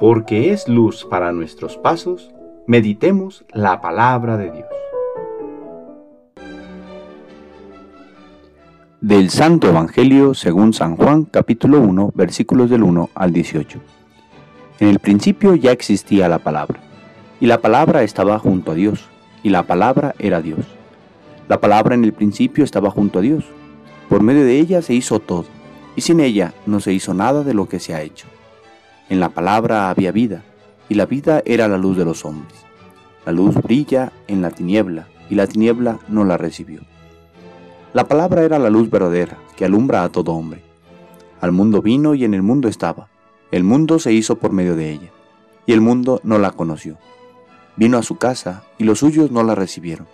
porque es luz para nuestros pasos, meditemos la palabra de Dios. Del Santo Evangelio según San Juan capítulo 1 versículos del 1 al 18. En el principio ya existía la palabra, y la palabra estaba junto a Dios, y la palabra era Dios. La palabra en el principio estaba junto a Dios. Por medio de ella se hizo todo, y sin ella no se hizo nada de lo que se ha hecho. En la palabra había vida, y la vida era la luz de los hombres. La luz brilla en la tiniebla, y la tiniebla no la recibió. La palabra era la luz verdadera, que alumbra a todo hombre. Al mundo vino y en el mundo estaba. El mundo se hizo por medio de ella, y el mundo no la conoció. Vino a su casa, y los suyos no la recibieron.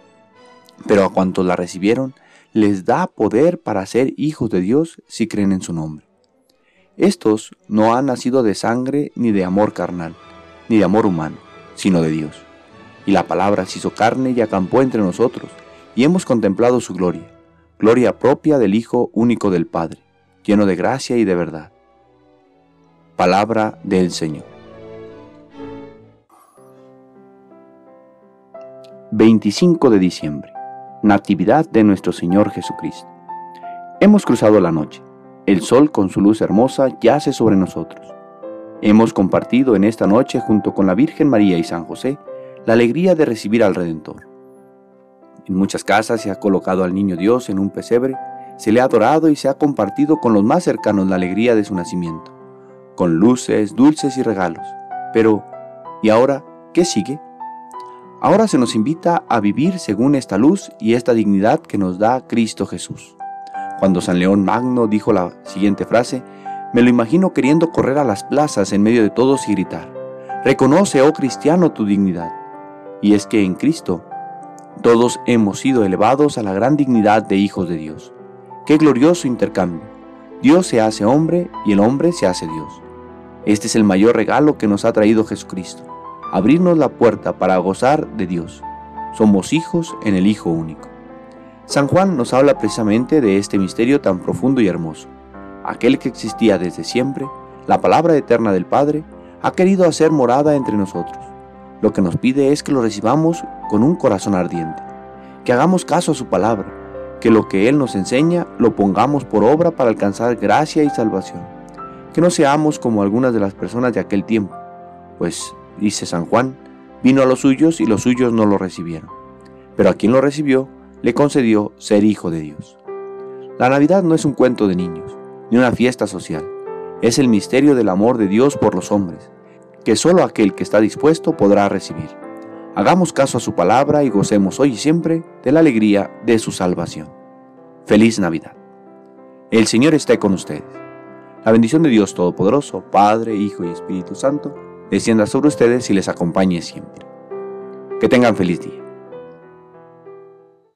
Pero a cuantos la recibieron, les da poder para ser hijos de Dios si creen en su nombre. Estos no han nacido de sangre ni de amor carnal, ni de amor humano, sino de Dios. Y la palabra se hizo carne y acampó entre nosotros, y hemos contemplado su gloria gloria propia del Hijo único del Padre, lleno de gracia y de verdad. Palabra del Señor. 25 de diciembre, Natividad de nuestro Señor Jesucristo. Hemos cruzado la noche, el sol con su luz hermosa yace sobre nosotros. Hemos compartido en esta noche junto con la Virgen María y San José la alegría de recibir al Redentor. En muchas casas se ha colocado al niño Dios en un pesebre, se le ha adorado y se ha compartido con los más cercanos la alegría de su nacimiento, con luces, dulces y regalos. Pero, ¿y ahora qué sigue? Ahora se nos invita a vivir según esta luz y esta dignidad que nos da Cristo Jesús. Cuando San León Magno dijo la siguiente frase, me lo imagino queriendo correr a las plazas en medio de todos y gritar, Reconoce, oh cristiano, tu dignidad. Y es que en Cristo todos hemos sido elevados a la gran dignidad de hijos de Dios. Qué glorioso intercambio. Dios se hace hombre y el hombre se hace Dios. Este es el mayor regalo que nos ha traído Jesucristo, abrirnos la puerta para gozar de Dios. Somos hijos en el Hijo único. San Juan nos habla precisamente de este misterio tan profundo y hermoso. Aquel que existía desde siempre, la palabra eterna del Padre, ha querido hacer morada entre nosotros. Lo que nos pide es que lo recibamos con un corazón ardiente, que hagamos caso a su palabra, que lo que Él nos enseña lo pongamos por obra para alcanzar gracia y salvación, que no seamos como algunas de las personas de aquel tiempo, pues, dice San Juan, vino a los suyos y los suyos no lo recibieron, pero a quien lo recibió le concedió ser hijo de Dios. La Navidad no es un cuento de niños, ni una fiesta social, es el misterio del amor de Dios por los hombres, que solo aquel que está dispuesto podrá recibir. Hagamos caso a su palabra y gocemos hoy y siempre de la alegría de su salvación. Feliz Navidad. El Señor esté con ustedes. La bendición de Dios Todopoderoso, Padre, Hijo y Espíritu Santo, descienda sobre ustedes y les acompañe siempre. Que tengan feliz día.